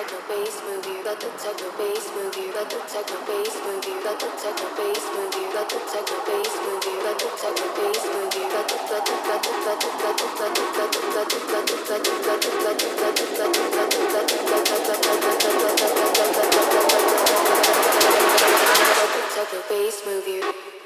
techno bass move you let the techno bass move you let the techno bass move you let the techno bass move you let the techno bass move you let the techno bass move you let the let the let the let the let the let the let the let the let the let the let the let the let the let the let the let the let the let the let the techno bass move you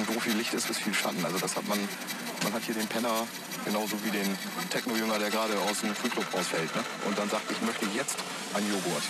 und so viel Licht ist, ist viel Schatten. Also das hat man, man hat hier den Penner genauso wie den Techno-Jünger, der gerade aus dem Frühclub rausfällt ne? und dann sagt, ich möchte jetzt ein Joghurt.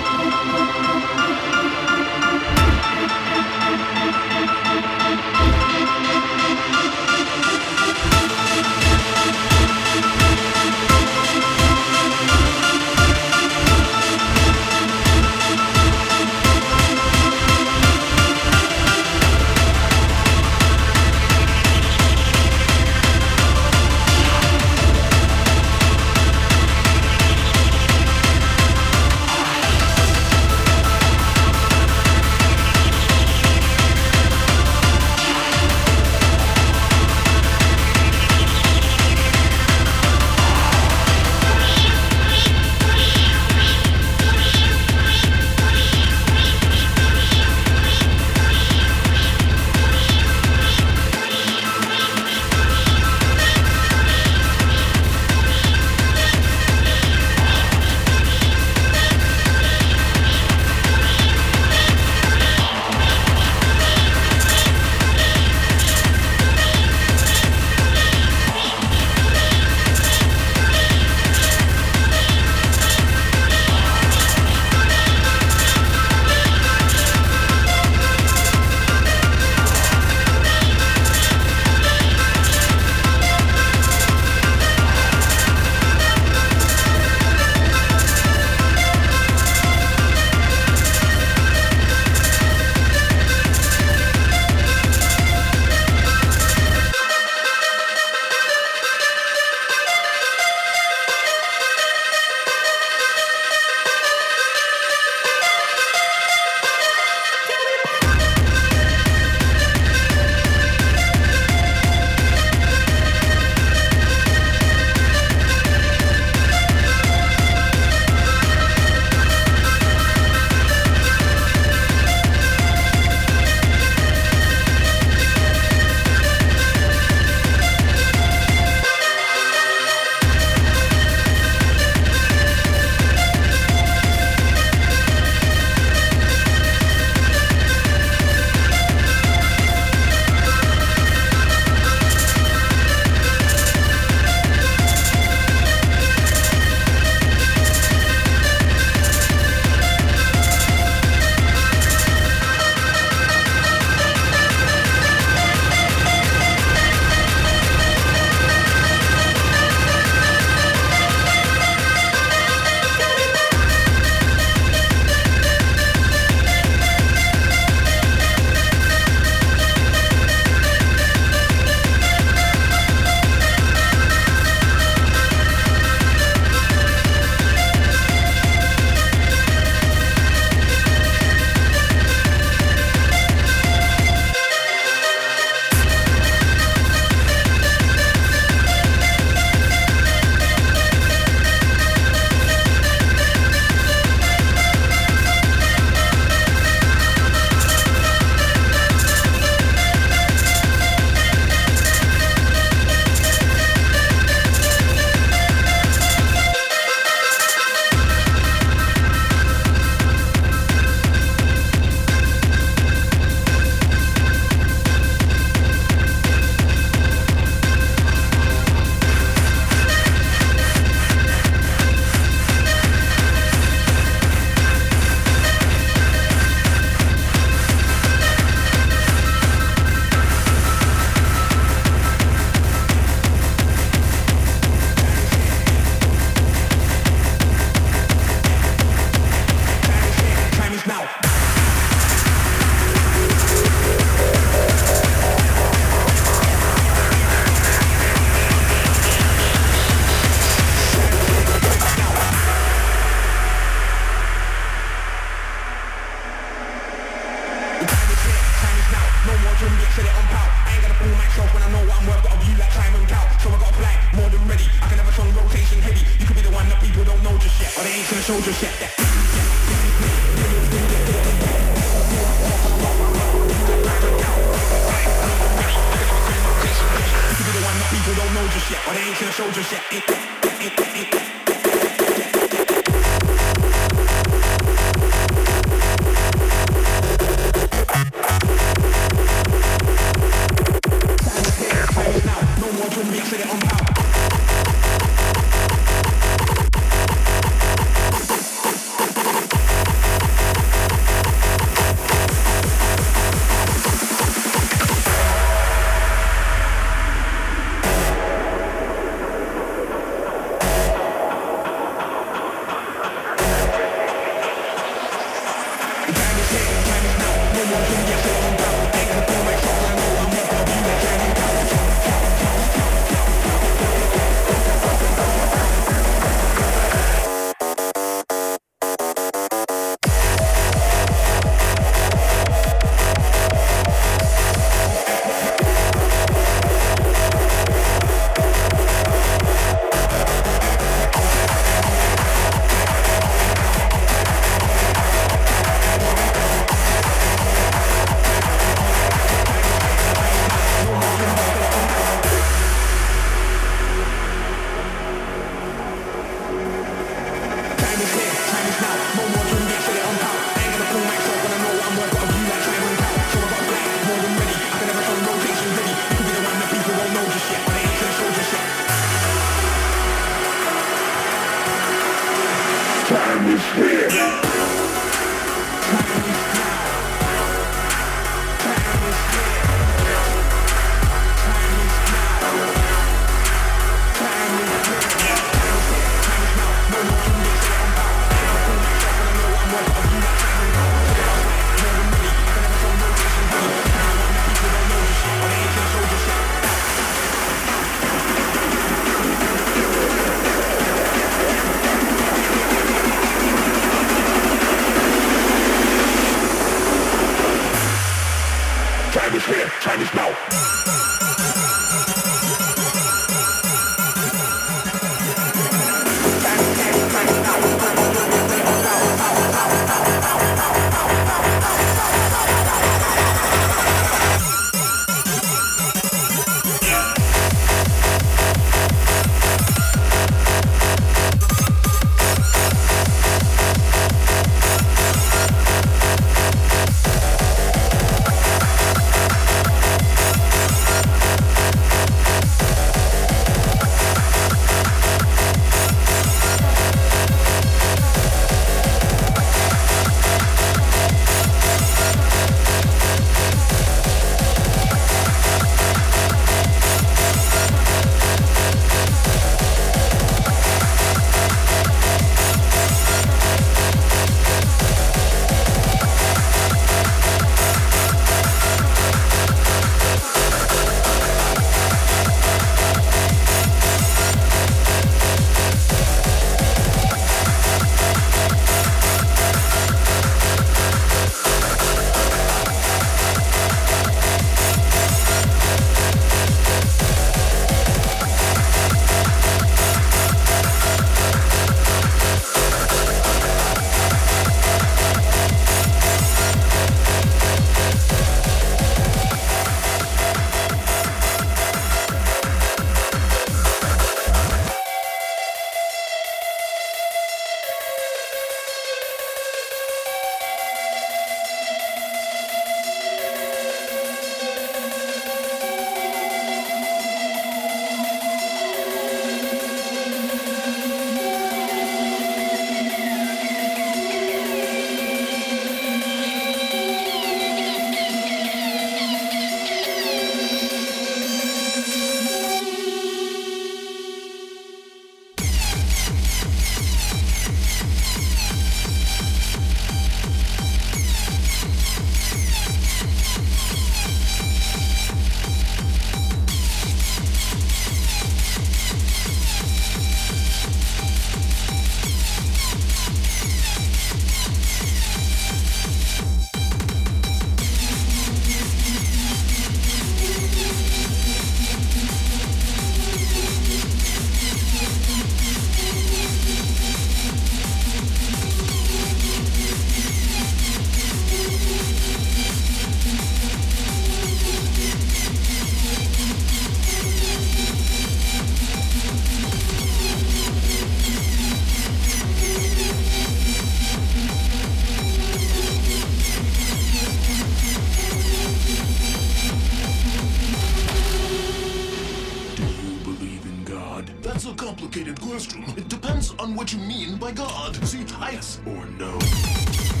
Costume. It depends on what you mean by God. See. Yes or no.